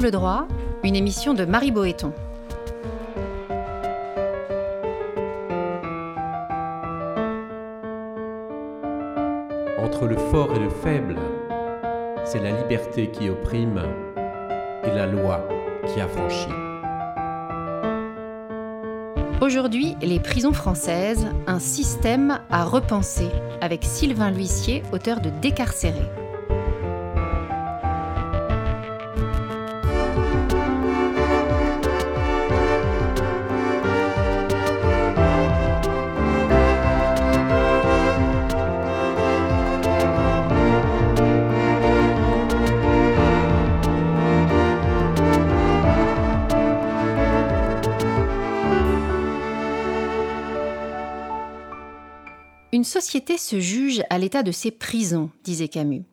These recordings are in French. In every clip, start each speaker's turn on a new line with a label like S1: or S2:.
S1: Angle droit, une émission de Marie Boéton.
S2: Entre le fort et le faible, c'est la liberté qui opprime et la loi qui affranchit.
S1: Aujourd'hui, les prisons françaises, un système à repenser, avec Sylvain L'Huissier, auteur de Décarcéré. Une société se juge à l'état de ses prisons, disait Camus.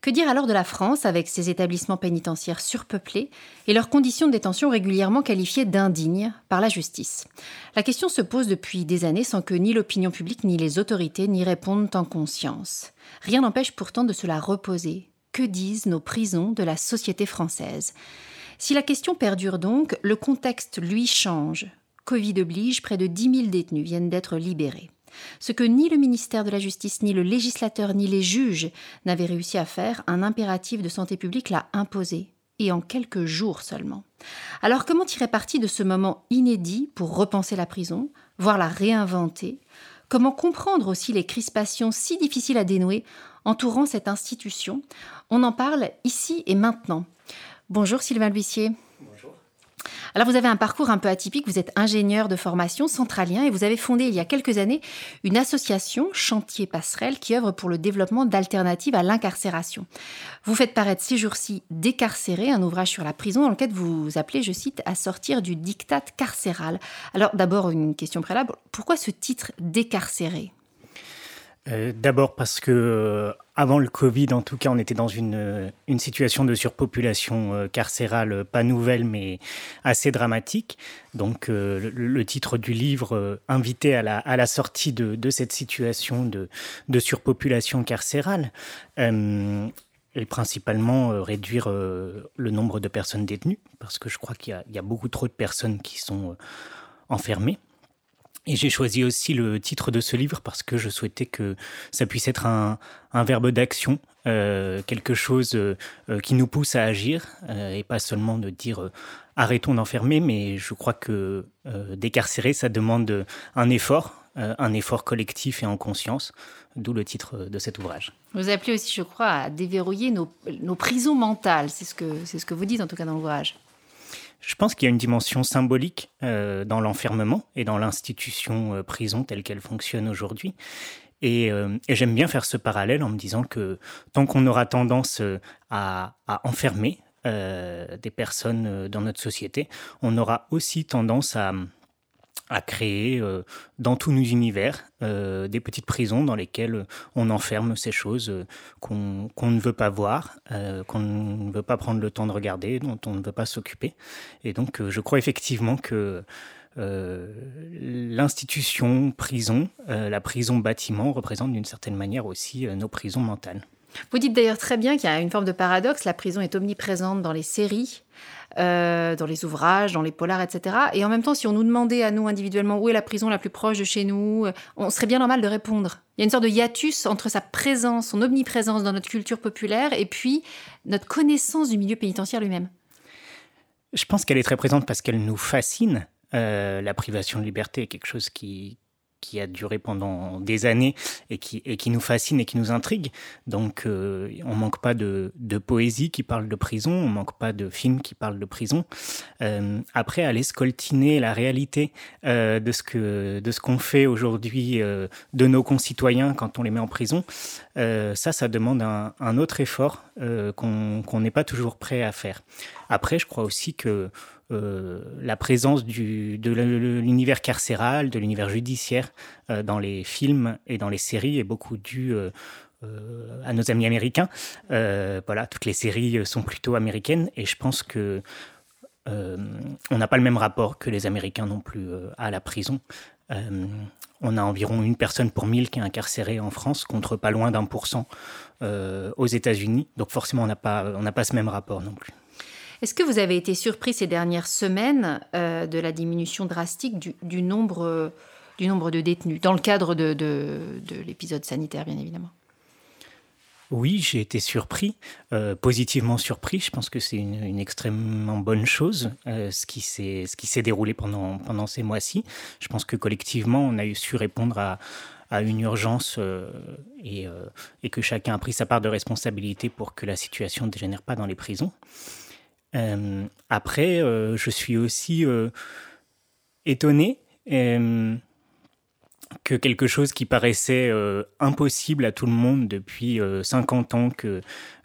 S1: Que dire alors de la France avec ses établissements pénitentiaires surpeuplés et leurs conditions de détention régulièrement qualifiées d'indignes par la justice? La question se pose depuis des années sans que ni l'opinion publique ni les autorités n'y répondent en conscience. Rien n'empêche pourtant de se la reposer. Que disent nos prisons de la société française? Si la question perdure donc, le contexte lui change. Covid oblige, près de 10 000 détenus viennent d'être libérés. Ce que ni le ministère de la Justice, ni le législateur, ni les juges n'avaient réussi à faire, un impératif de santé publique l'a imposé, et en quelques jours seulement. Alors comment tirer parti de ce moment inédit pour repenser la prison, voire la réinventer? Comment comprendre aussi les crispations si difficiles à dénouer entourant cette institution? On en parle ici et maintenant. Bonjour Sylvain L'Huissier. Alors vous avez un parcours un peu atypique, vous êtes ingénieur de formation centralien et vous avez fondé il y a quelques années une association Chantier Passerelle qui œuvre pour le développement d'alternatives à l'incarcération. Vous faites paraître ces jours-ci Décarcéré, un ouvrage sur la prison dans lequel vous appelez, je cite, à sortir du diktat carcéral. Alors d'abord une question préalable, pourquoi ce titre Décarcéré?
S3: Euh, D'abord parce que euh, avant le Covid, en tout cas, on était dans une, euh, une situation de surpopulation carcérale pas nouvelle, mais assez dramatique. Donc, le, titre du livre invitait à la, à la sortie de, de cette situation de, de surpopulation carcérale. et principalement réduire le nombre de personnes détenues, parce que je crois qu'il y, y, a beaucoup trop de personnes qui sont enfermées. Et j'ai choisi aussi le titre de ce livre parce que je souhaitais que ça puisse être un, verbe d'action, euh, quelque chose euh, qui nous pousse à agir euh, et pas seulement de dire arrêtons d'enfermer, mais je crois que décarcérer, ça demande un effort, un effort collectif et en conscience, d'où le titre de cet ouvrage.
S1: Vous appelez aussi, je crois, à déverrouiller nos, nos prisons mentales, c'est ce, que, c'est ce que vous dites en tout cas dans l'ouvrage.
S3: Je pense qu'il y a une dimension symbolique euh, dans l'enfermement et dans l'institution euh, prison telle qu'elle fonctionne aujourd'hui. Euh, et, j'aime bien faire ce parallèle en me disant que tant qu'on aura tendance à, à enfermer des personnes dans notre société, on aura aussi tendance à, à créer euh, dans tous nos univers euh, des petites prisons dans lesquelles on enferme ces choses euh, qu'on ne veut pas voir, qu'on ne veut pas prendre le temps de regarder, dont on ne veut pas s'occuper. Et donc je crois effectivement que l'institution prison, la prison bâtiment représente d'une certaine manière aussi nos prisons mentales.
S1: Vous dites d'ailleurs très bien qu'il y a une forme de paradoxe. La prison est omniprésente dans les séries, euh, dans les ouvrages, dans les polars, etc. Et en même temps, si on nous demandait à nous individuellement où est la prison la plus proche de chez nous, euh, on serait bien normal de répondre. Il y a une sorte de hiatus entre sa présence, son omniprésence dans notre culture populaire et puis notre connaissance du milieu pénitentiaire lui-même.
S3: Je pense qu'elle est très présente parce qu'elle nous fascine. Euh, la privation de liberté est quelque chose qui, qui a duré pendant des années et qui, et qui nous fascine et qui nous intrigue. Donc, euh, on manque pas de, de, poésie qui parle de prison, on manque pas de films qui parlent de prison. Euh, après, aller scoltiner la réalité euh, de ce que de ce qu'on fait aujourd'hui euh, de nos concitoyens quand on les met en prison, ça, ça demande un, autre effort qu'on n'est pas toujours prêt à faire. Après, je crois aussi que la présence de l'univers carcéral, de l'univers judiciaire euh, dans les films et dans les séries est beaucoup due euh, à nos amis américains. voilà, toutes les séries sont plutôt américaines et je pense que on n'a pas le même rapport que les Américains non plus à la prison. on a environ une personne pour mille qui est incarcérée en France, contre pas loin d'un pour cent aux États-Unis. Donc forcément, on n'a pas ce même rapport non plus.
S1: Est-ce que vous avez été surpris ces dernières semaines euh, de la diminution drastique du, nombre, du nombre de détenus, dans le cadre de, de, l'épisode sanitaire, bien évidemment?
S3: Oui, j'ai été surpris, euh, positivement surpris. Je pense que c'est une, extrêmement bonne chose, euh, ce qui s'est déroulé pendant, pendant ces mois-ci. Je pense que collectivement, on a su répondre à, à une urgence et, et, que chacun a pris sa part de responsabilité pour que la situation ne dégénère pas dans les prisons. Euh, après, je suis aussi étonné que quelque chose qui paraissait euh, impossible à tout le monde depuis 50 euh, ans que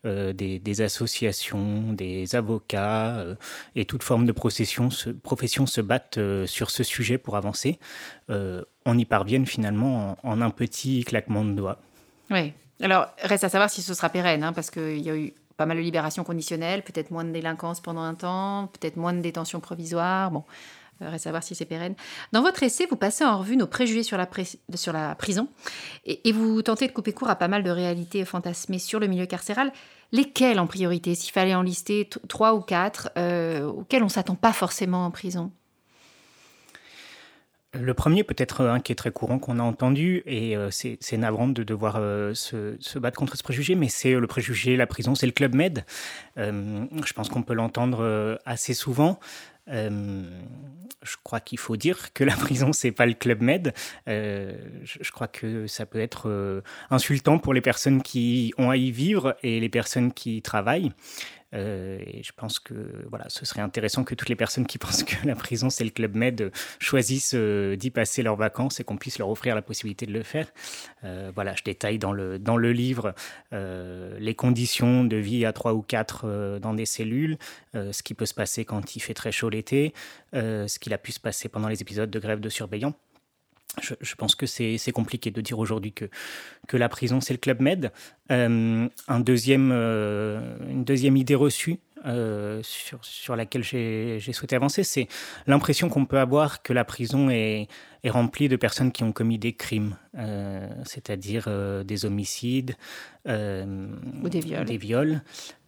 S3: euh, des, associations, des avocats et toute forme de profession se, profession se battent sur ce sujet pour avancer, on y parvienne finalement en, un petit claquement de doigts.
S1: Oui. Alors, reste à savoir si ce sera pérenne, hein, parce qu'il y a eu pas mal de libérations conditionnelles, peut-être moins de délinquance pendant un temps, peut-être moins de détention provisoire. Bon, à savoir si c'est pérenne. Dans votre essai, vous passez en revue nos préjugés sur la, prison et, vous tentez de couper court à pas mal de réalités fantasmées sur le milieu carcéral. Lesquelles en priorité, s'il fallait en lister trois ou quatre, euh, auxquelles on s'attend pas forcément en prison?
S3: Le premier, peut-être un qui est très courant, qu'on a entendu, et euh, c'est navrant de devoir euh, se, battre contre ce préjugé, mais c'est le préjugé, la prison, c'est le Club Med. je pense qu'on peut l'entendre assez souvent. Euh, je crois qu'il faut dire que la prison, c'est pas le club med. Euh, je, crois que ça peut être euh, insultant pour les personnes qui ont à y vivre et les personnes qui travaillent. Euh, et je pense que voilà, ce serait intéressant que toutes les personnes qui pensent que la prison c'est le club med choisissent euh, d'y passer leurs vacances et qu'on puisse leur offrir la possibilité de le faire. Euh, voilà, je détaille dans le dans le livre les conditions de vie à trois ou quatre dans des cellules, ce qui peut se passer quand il fait très chaud l'été, ce qu'il a pu se passer pendant les épisodes de grève de surveillants. Je, pense que c'est compliqué de dire aujourd'hui que, que la prison, c'est le Club Med. Euh, un deuxième, euh, une deuxième idée reçue euh, sur, sur laquelle j'ai souhaité avancer, c'est l'impression qu'on peut avoir que la prison est, est remplie de personnes qui ont commis des crimes, c'est-à-dire des homicides
S1: ou des viols.
S3: Des viols.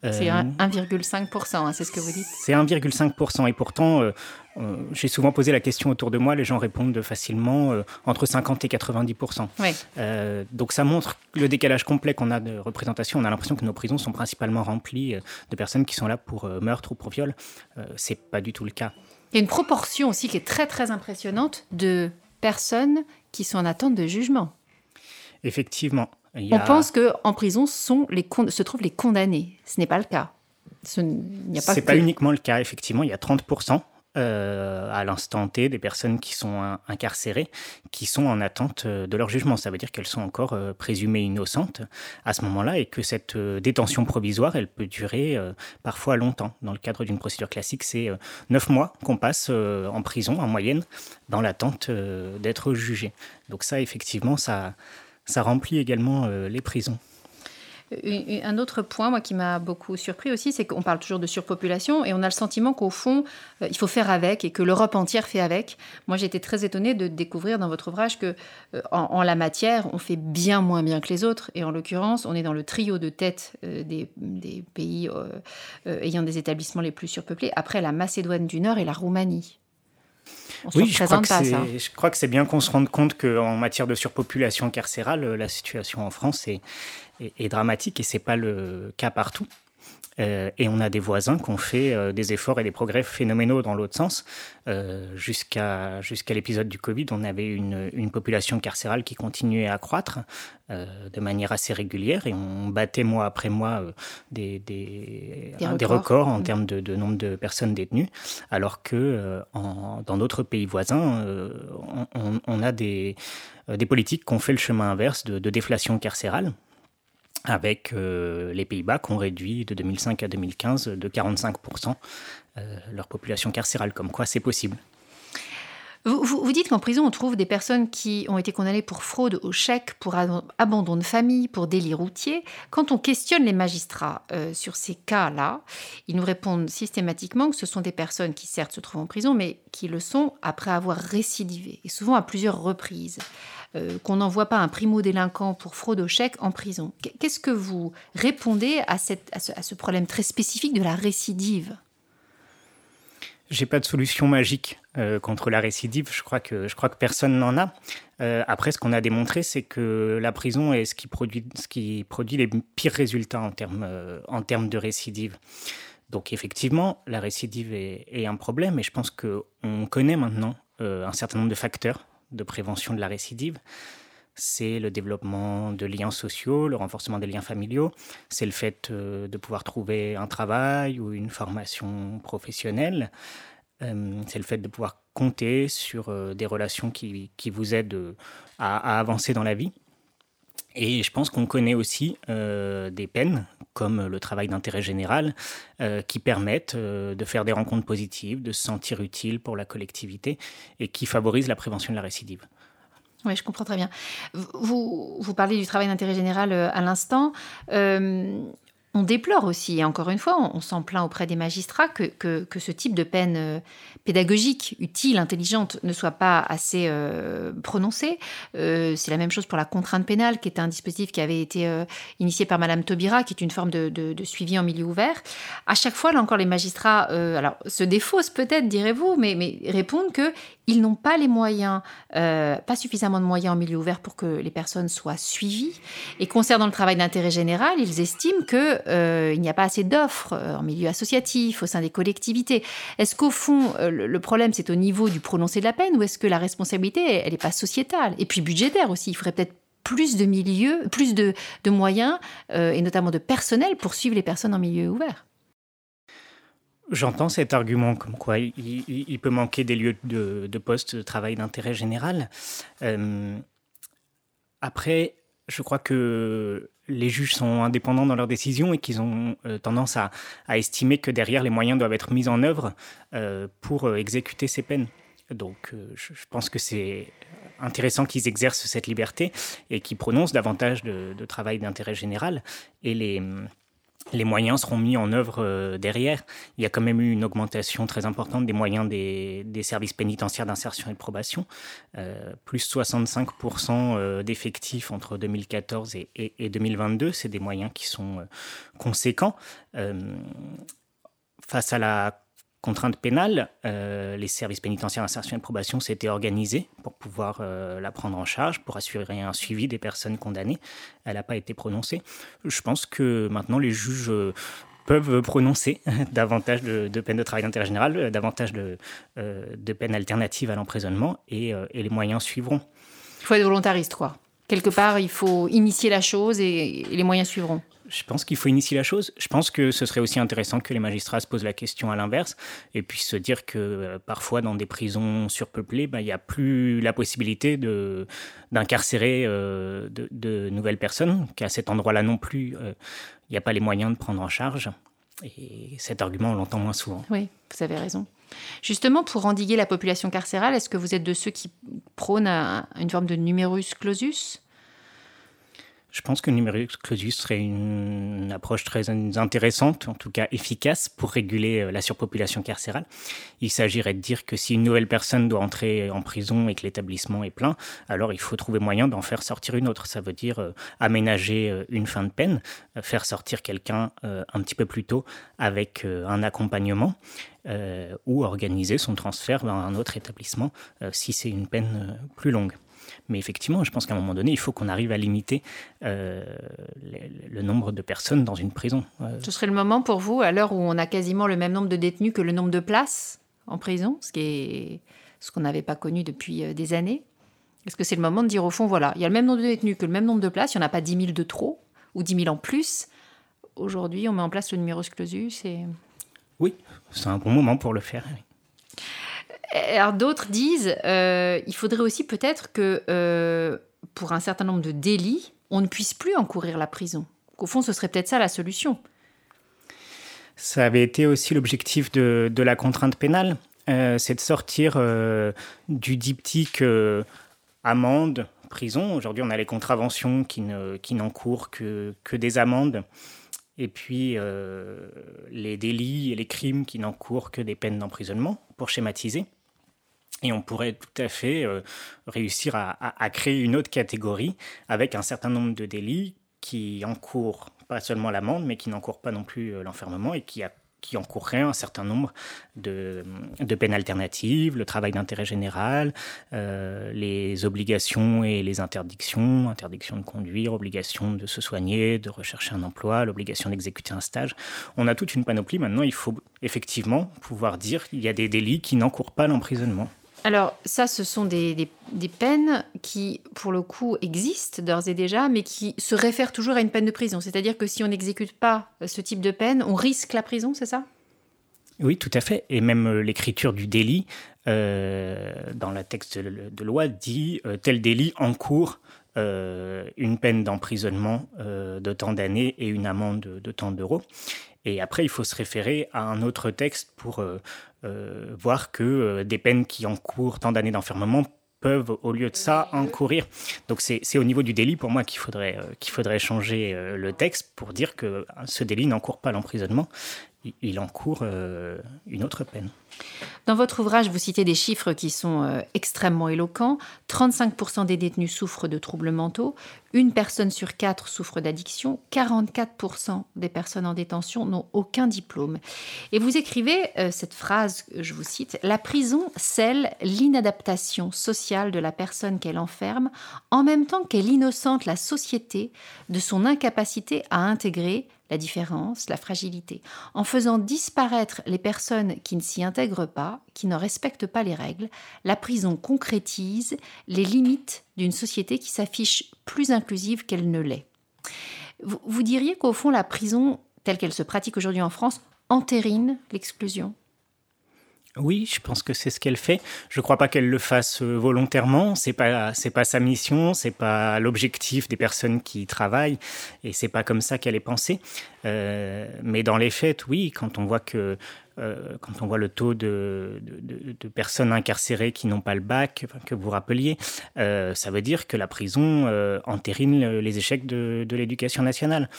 S1: C'est 1,5%, hein, c'est ce que vous dites
S3: C'est 1,5%. Et pourtant, euh, j'ai souvent posé la question autour de moi, les gens répondent facilement euh, entre 50 et 90 euh, Donc ça montre le décalage complet qu'on a de représentation. On a l'impression que nos prisons sont principalement remplies de personnes qui sont là pour meurtre ou pour viol. c'est pas du tout le cas.
S1: Il y a une proportion aussi qui est très très impressionnante de personnes qui sont en attente de jugement.
S3: Effectivement.
S1: On pense que en prison sont les se trouvent les condamnés. Ce n'est pas le cas.
S3: Ce n'est pas, pas uniquement le cas, effectivement. Il y a 30 euh, à l'instant T des personnes qui sont incarcérées, qui sont en attente euh, de leur jugement. Ça veut dire qu'elles sont encore euh, présumées innocentes à ce moment-là et que cette détention provisoire, elle peut durer parfois longtemps. Dans le cadre d'une procédure classique, c'est neuf mois qu'on passe en prison en moyenne dans l'attente d'être jugé. Donc ça, effectivement, ça, ça remplit également les prisons.
S1: Un autre point, moi, qui m'a beaucoup surpris aussi, c'est qu'on parle toujours de surpopulation et on a le sentiment qu'au fond, euh, il faut faire avec et que l'Europe entière fait avec. Moi, j'étais très étonnée de découvrir dans votre ouvrage que, euh, en, la matière, on fait bien moins bien que les autres. Et en l'occurrence, on est dans le trio de tête euh, des, pays ayant des établissements les plus surpeuplés, après la Macédoine du Nord et la Roumanie.
S3: Oui, je crois, je crois, que c'est bien qu'on se rende compte qu'en matière de surpopulation carcérale, la situation en France est, est, dramatique et c'est pas le cas partout. Euh, et on a des voisins qui ont fait euh, des efforts et des progrès phénoménaux dans l'autre sens. Euh, jusqu'à l'épisode du Covid, on avait une, une, population carcérale qui continuait à croître de manière assez régulière et on battait mois après mois des, des, des, records. en mmh. termes de, de, nombre de personnes détenues, alors que en, dans d'autres pays voisins, on, on, a des, des politiques qui ont fait le chemin inverse de, de déflation carcérale avec euh, les Pays-Bas qui ont réduit de 2005 à 2015 de 45% euh, leur population carcérale, comme quoi c'est possible.
S1: Vous, dites qu'en prison, on trouve des personnes qui ont été condamnées pour fraude au chèque, pour abandon de famille, pour délit routier. Quand on questionne les magistrats euh, sur ces cas-là, ils nous répondent systématiquement que ce sont des personnes qui certes se trouvent en prison, mais qui le sont après avoir récidivé, et souvent à plusieurs reprises. Euh, qu'on n'envoie pas un primo-délinquant pour fraude au chèque en prison. Qu'est-ce que vous répondez à, ce, problème très spécifique de la récidive?
S3: J'ai pas de solution magique euh, contre la récidive. Je crois que je crois que personne n'en a. Euh, après, ce qu'on a démontré, c'est que la prison est ce qui produit ce qui produit les pires résultats en termes euh, en termes de récidive. Donc effectivement, la récidive est, un problème, et je pense que on connaît maintenant un certain nombre de facteurs de prévention de la récidive c'est le développement de liens sociaux, le renforcement des liens familiaux, c'est le fait euh, de pouvoir trouver un travail ou une formation professionnelle, euh, c'est le fait de pouvoir compter sur euh, des relations qui, vous aident à, avancer dans la vie. Et je pense qu'on connaît aussi des peines, comme le travail d'intérêt général, qui permettent de faire des rencontres positives, de se sentir utile pour la collectivité et qui favorisent la prévention de la récidive.
S1: Oui, je comprends très bien. Vous, vous parlez du travail d'intérêt général euh, à l'instant. Euh, on déplore aussi, et encore une fois, on, s'en plaint auprès des magistrats, que, que, ce type de peine euh, pédagogique, utile, intelligente, ne soit pas assez euh, prononcé. Euh, c'est la même chose pour la contrainte pénale, qui est un dispositif qui avait été initié par Madame Taubira, qui est une forme de, de, suivi en milieu ouvert. À chaque fois, là encore, les magistrats alors, se défaussent peut-être, direz-vous, mais, mais répondent qu'ils n'ont pas les moyens, pas suffisamment de moyens en milieu ouvert pour que les personnes soient suivies. Et concernant le travail d'intérêt général, ils estiment que euh, il n'y a pas assez d'offres euh, en milieu associatif, au sein des collectivités. Est-ce qu'au fond, euh, le problème, c'est au niveau du prononcé de la peine ou est-ce que la responsabilité, elle n'est pas sociétale Et puis budgétaire aussi? Il faudrait peut-être plus de milieux, plus de, moyens, et notamment de personnel pour suivre les personnes en milieu ouvert.
S3: J'entends cet argument comme quoi il, peut manquer des lieux de, de poste de travail d'intérêt général. après, je crois que les juges sont indépendants dans leurs décisions et qu'ils ont euh, tendance à, estimer que derrière les moyens doivent être mis en œuvre euh, pour euh, exécuter ces peines. Donc je, pense que c'est intéressant qu'ils exercent cette liberté et qu'ils prononcent davantage de, de travail d'intérêt général. Et les, les moyens seront mis en œuvre euh, derrière. Il y a quand même eu une augmentation très importante des moyens des, services pénitentiaires d'insertion et de probation, euh, plus 65% euh, d'effectifs entre 2014 et, 2022. C'est des moyens qui sont conséquents. face à la contrainte pénale, euh, les services pénitentiaires d'insertion et probation s'étaient organisés pour pouvoir euh, la prendre en charge, pour assurer un suivi des personnes condamnées. Elle n'a pas été prononcée. Je pense que maintenant les juges euh, peuvent prononcer davantage de, peines de travail d'intérêt général, davantage de, peines alternatives à l'emprisonnement et, les moyens suivront.
S1: Il faut être volontariste, quoi. Quelque part, il faut initier la chose et les moyens suivront.
S3: Je pense qu'il faut initier la chose. Je pense que ce serait aussi intéressant que les magistrats se posent la question à l'inverse et puissent se dire que euh, parfois dans des prisons surpeuplées, bah, il n'y a plus la possibilité d'incarcérer euh, de, nouvelles personnes, qu'à cet endroit-là non plus, euh, il n'y a pas les moyens de prendre en charge. Et cet argument, on l'entend moins souvent.
S1: Oui, vous avez raison. Justement, pour endiguer la population carcérale, est-ce que vous êtes de ceux qui prônent une forme de numerus clausus?
S3: Je pense que numerus clausus serait une approche très intéressante, en tout cas efficace, pour réguler euh, la surpopulation carcérale. Il s'agirait de dire que si une nouvelle personne doit entrer en prison et que l'établissement est plein, alors il faut trouver moyen d'en faire sortir une autre. Ça veut dire euh, aménager euh, une fin de peine, faire sortir quelqu'un un petit peu plus tôt avec un accompagnement. ou organiser son transfert vers un autre établissement si c'est une peine plus longue. Mais effectivement, je pense qu'à un moment donné, il faut qu'on arrive à limiter euh, le, nombre de personnes dans une prison.
S1: Euh, ce serait le moment pour vous, à l'heure où on a quasiment le même nombre de détenus que le nombre de places en prison, ce qui est ce qu'on n'avait pas connu depuis euh, des années? Est-ce que c'est le moment de dire au fond, voilà, il y a le même nombre de détenus que le même nombre de places, il n'y en a pas 10 000 de trop ou 10 000 en plus? Aujourd'hui, on met en place le numerus clausus et...
S3: Oui, c'est un bon moment pour le faire.
S1: Alors d'autres disent, euh, il faudrait aussi peut-être que euh, pour un certain nombre de délits, on ne puisse plus encourir la prison. Au fond, ce serait peut-être ça la solution.
S3: Ça avait été aussi l'objectif de, la contrainte pénale, euh, c'est de sortir du diptyque amende, prison. Aujourd'hui, on a les contraventions qui, n'encourent que des amendes et puis les délits et les crimes qui n'encourent que des peines d'emprisonnement, pour schématiser. Et on pourrait tout à fait euh, réussir à, créer une autre catégorie avec un certain nombre de délits qui encourent pas seulement l'amende, mais qui n'encourent pas non plus euh, l'enfermement et qui, qui encourraient un certain nombre de, peines alternatives, le travail d'intérêt général, euh, les obligations et les interdictions, interdiction de conduire, obligation de se soigner, de rechercher un emploi, l'obligation d'exécuter un stage. On a toute une panoplie. Maintenant, il faut effectivement pouvoir dire qu'il y a des délits qui n'encourent pas l'emprisonnement.
S1: Alors ça, ce sont des, peines qui, pour le coup, existent d'ores et déjà, mais qui se réfèrent toujours à une peine de prison. C'est-à-dire que si on n'exécute pas ce type de peine, on risque la prison, c'est ça?
S3: Oui, tout à fait. Et même euh, l'écriture du délit, euh, dans la texte de, loi, dit euh, tel délit encourt une peine d'emprisonnement de tant d'années et une amende de, de tant d'euros. Et après, il faut se référer à un autre texte pour euh, euh, voir que euh, des peines qui encourent tant d'années d'enfermement peuvent, au lieu de ça, encourir. Donc c'est au niveau du délit, pour moi, qu'il faudrait, qu'il faudrait changer le texte pour dire que ce délit n'encourt pas l'emprisonnement, il encourt une autre peine.
S1: Dans votre ouvrage, vous citez des chiffres qui sont euh, extrêmement éloquents. 35% des détenus souffrent de troubles mentaux, une personne sur quatre souffre d'addiction, 44% des personnes en détention n'ont aucun diplôme. Et vous écrivez euh, cette phrase, je vous cite, La prison scelle l'inadaptation sociale de la personne qu'elle enferme, en même temps qu'elle innocente la société de son incapacité à intégrer la différence, la fragilité, en faisant disparaître les personnes qui ne s'y intègrent pas, qui ne respectent pas les règles, la prison concrétise les limites d'une société qui s'affiche plus inclusive qu'elle ne l'est. Vous, diriez qu'au fond, la prison, telle qu'elle se pratique aujourd'hui en France, entérine l'exclusion?
S3: Oui, je pense que c'est ce qu'elle fait. Je ne crois pas qu'elle le fasse euh, volontairement. C'est pas c'est pas sa mission, c'est pas l'objectif des personnes qui travaillent, et c'est pas comme ça qu'elle est pensée. Euh, mais dans les faits, oui, quand on voit que euh, quand on voit le taux de, de, personnes incarcérées qui n'ont pas le bac, que vous rappeliez, ça veut dire que la prison entérine les échecs de, l'éducation nationale.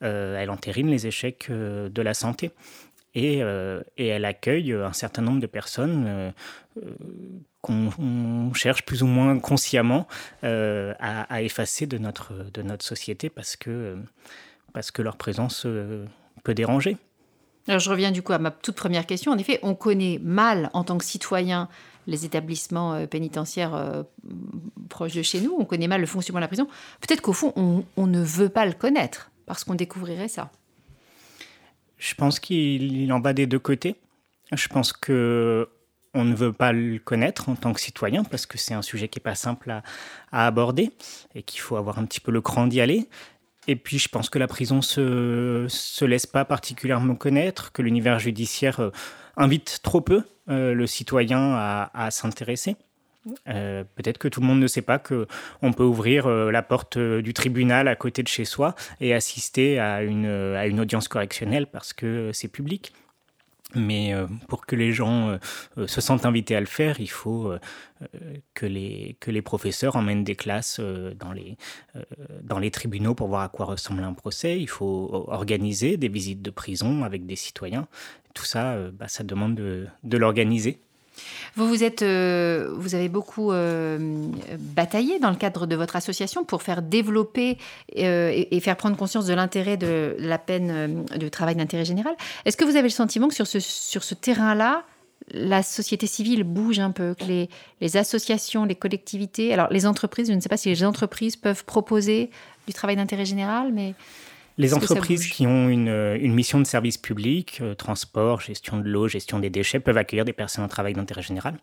S3: elle entérine les échecs de la santé. Euh, et, elle accueille un certain nombre de personnes euh, euh, qu'on cherche plus ou moins consciemment à, effacer de notre, de notre société parce que, parce que leur présence peut déranger.
S1: Alors je reviens du coup à ma toute première question. En effet, on connaît mal en tant que citoyen les établissements pénitentiaires proches de chez nous, on connaît mal le fonctionnement de la prison. Peut-être qu'au fond, on ne veut pas le connaître parce qu'on découvrirait ça.
S3: Je pense qu'il en va des deux côtés. Je pense que on ne veut pas le connaître en tant que citoyen parce que c'est un sujet qui n'est pas simple à, aborder et qu'il faut avoir un petit peu le cran d'y aller. Et puis je pense que la prison se se laisse pas particulièrement connaître, que l'univers judiciaire euh, invite trop peu euh, le citoyen à s'intéresser. Euh, peut-être que tout le monde ne sait pas que on peut ouvrir euh, la porte euh, du tribunal à côté de chez soi et assister à une, audience correctionnelle parce que c'est public. Mais pour que les gens se sentent invités à le faire, il faut que, les, professeurs emmènent des classes dans, les, tribunaux pour voir à quoi ressemble un procès. Il faut organiser des visites de prison avec des citoyens. Tout ça, bah, ça demande de, de l'organiser.
S1: Vous vous êtes, euh, vous avez beaucoup euh, bataillé dans le cadre de votre association pour faire développer euh, et, faire prendre conscience de l'intérêt de la peine de travail d'intérêt général. Est-ce que vous avez le sentiment que sur ce, sur ce terrain-là, la société civile bouge un peu, que les, les, associations, les collectivités, alors les entreprises, je ne sais pas si les entreprises peuvent proposer du travail d'intérêt général, mais
S3: les entreprises qui ont une, mission de service public, euh, transport, gestion de l'eau, gestion des déchets, peuvent accueillir des personnes en travail d'intérêt général.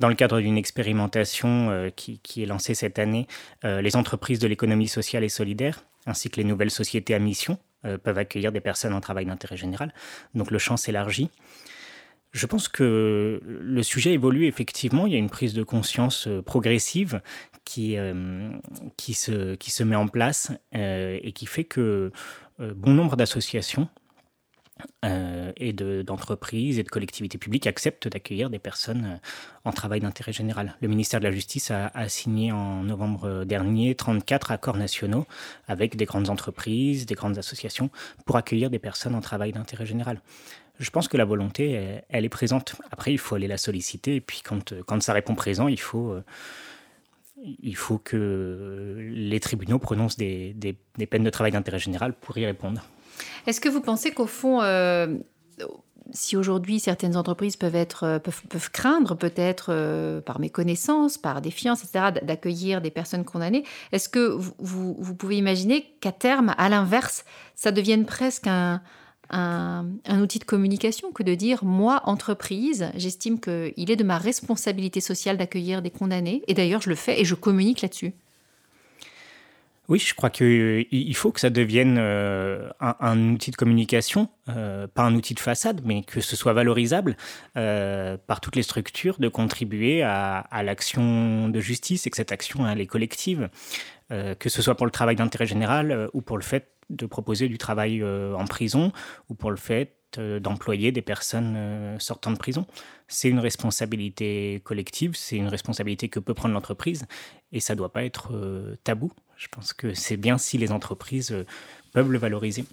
S3: Dans le cadre d'une expérimentation euh, qui, est lancée cette année, euh, les entreprises de l'économie sociale et solidaire, ainsi que les nouvelles sociétés à mission, peuvent accueillir des personnes en travail d'intérêt général. Donc le champ s'élargit. Je pense que le sujet évolue effectivement. Il y a une prise de conscience euh, progressive qui, euh, qui, se, qui se met en place euh, et qui fait que bon nombre d'associations et d'entreprises et de collectivités publiques acceptent d'accueillir des personnes en travail d'intérêt général. Le ministère de la Justice a, a, signé en novembre dernier 34 accords nationaux avec des grandes entreprises, des grandes associations pour accueillir des personnes en travail d'intérêt général je pense que la volonté, elle, est présente. Après, il faut aller la solliciter. Et puis, quand, quand ça répond présent, il faut, euh, il faut que les tribunaux prononcent des, des, peines de travail d'intérêt général pour y répondre.
S1: Est-ce que vous pensez qu'au fond, euh, si aujourd'hui certaines entreprises peuvent, être, peuvent, craindre peut-être par méconnaissance, par défiance, etc., d'accueillir des personnes condamnées, est-ce que vous, vous pouvez imaginer qu'à terme, à l'inverse, ça devienne presque un, un, outil de communication que de dire moi, entreprise, j'estime qu'il est de ma responsabilité sociale d'accueillir des condamnés, et d'ailleurs je le fais et je communique là-dessus.
S3: Oui, je crois qu'il faut que ça devienne euh, un, outil de communication, euh, pas un outil de façade, mais que ce soit valorisable euh, par toutes les structures, de contribuer à, à l'action de justice et que cette action elle est collective, que ce soit pour le travail d'intérêt général ou pour le fait de proposer du travail euh, en prison ou pour le fait euh, d'employer des personnes euh, sortant de prison. C'est une responsabilité collective, c'est une responsabilité que peut prendre l'entreprise et ça ne doit pas être tabou. Je pense que c'est bien si les entreprises peuvent le valoriser.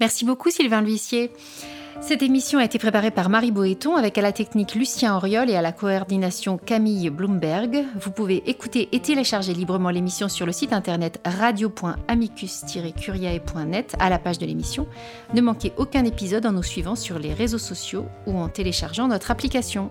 S1: Merci beaucoup Sylvain L'Huissier. Cette émission a été préparée par Marie Boéton avec à la technique Lucien Auriol et à la coordination Camille Bloomberg. Vous pouvez écouter et télécharger librement l'émission sur le site internet radio.amicus-curiae.net à la page de l'émission. Ne manquez aucun épisode en nous suivant sur les réseaux sociaux ou en téléchargeant notre application.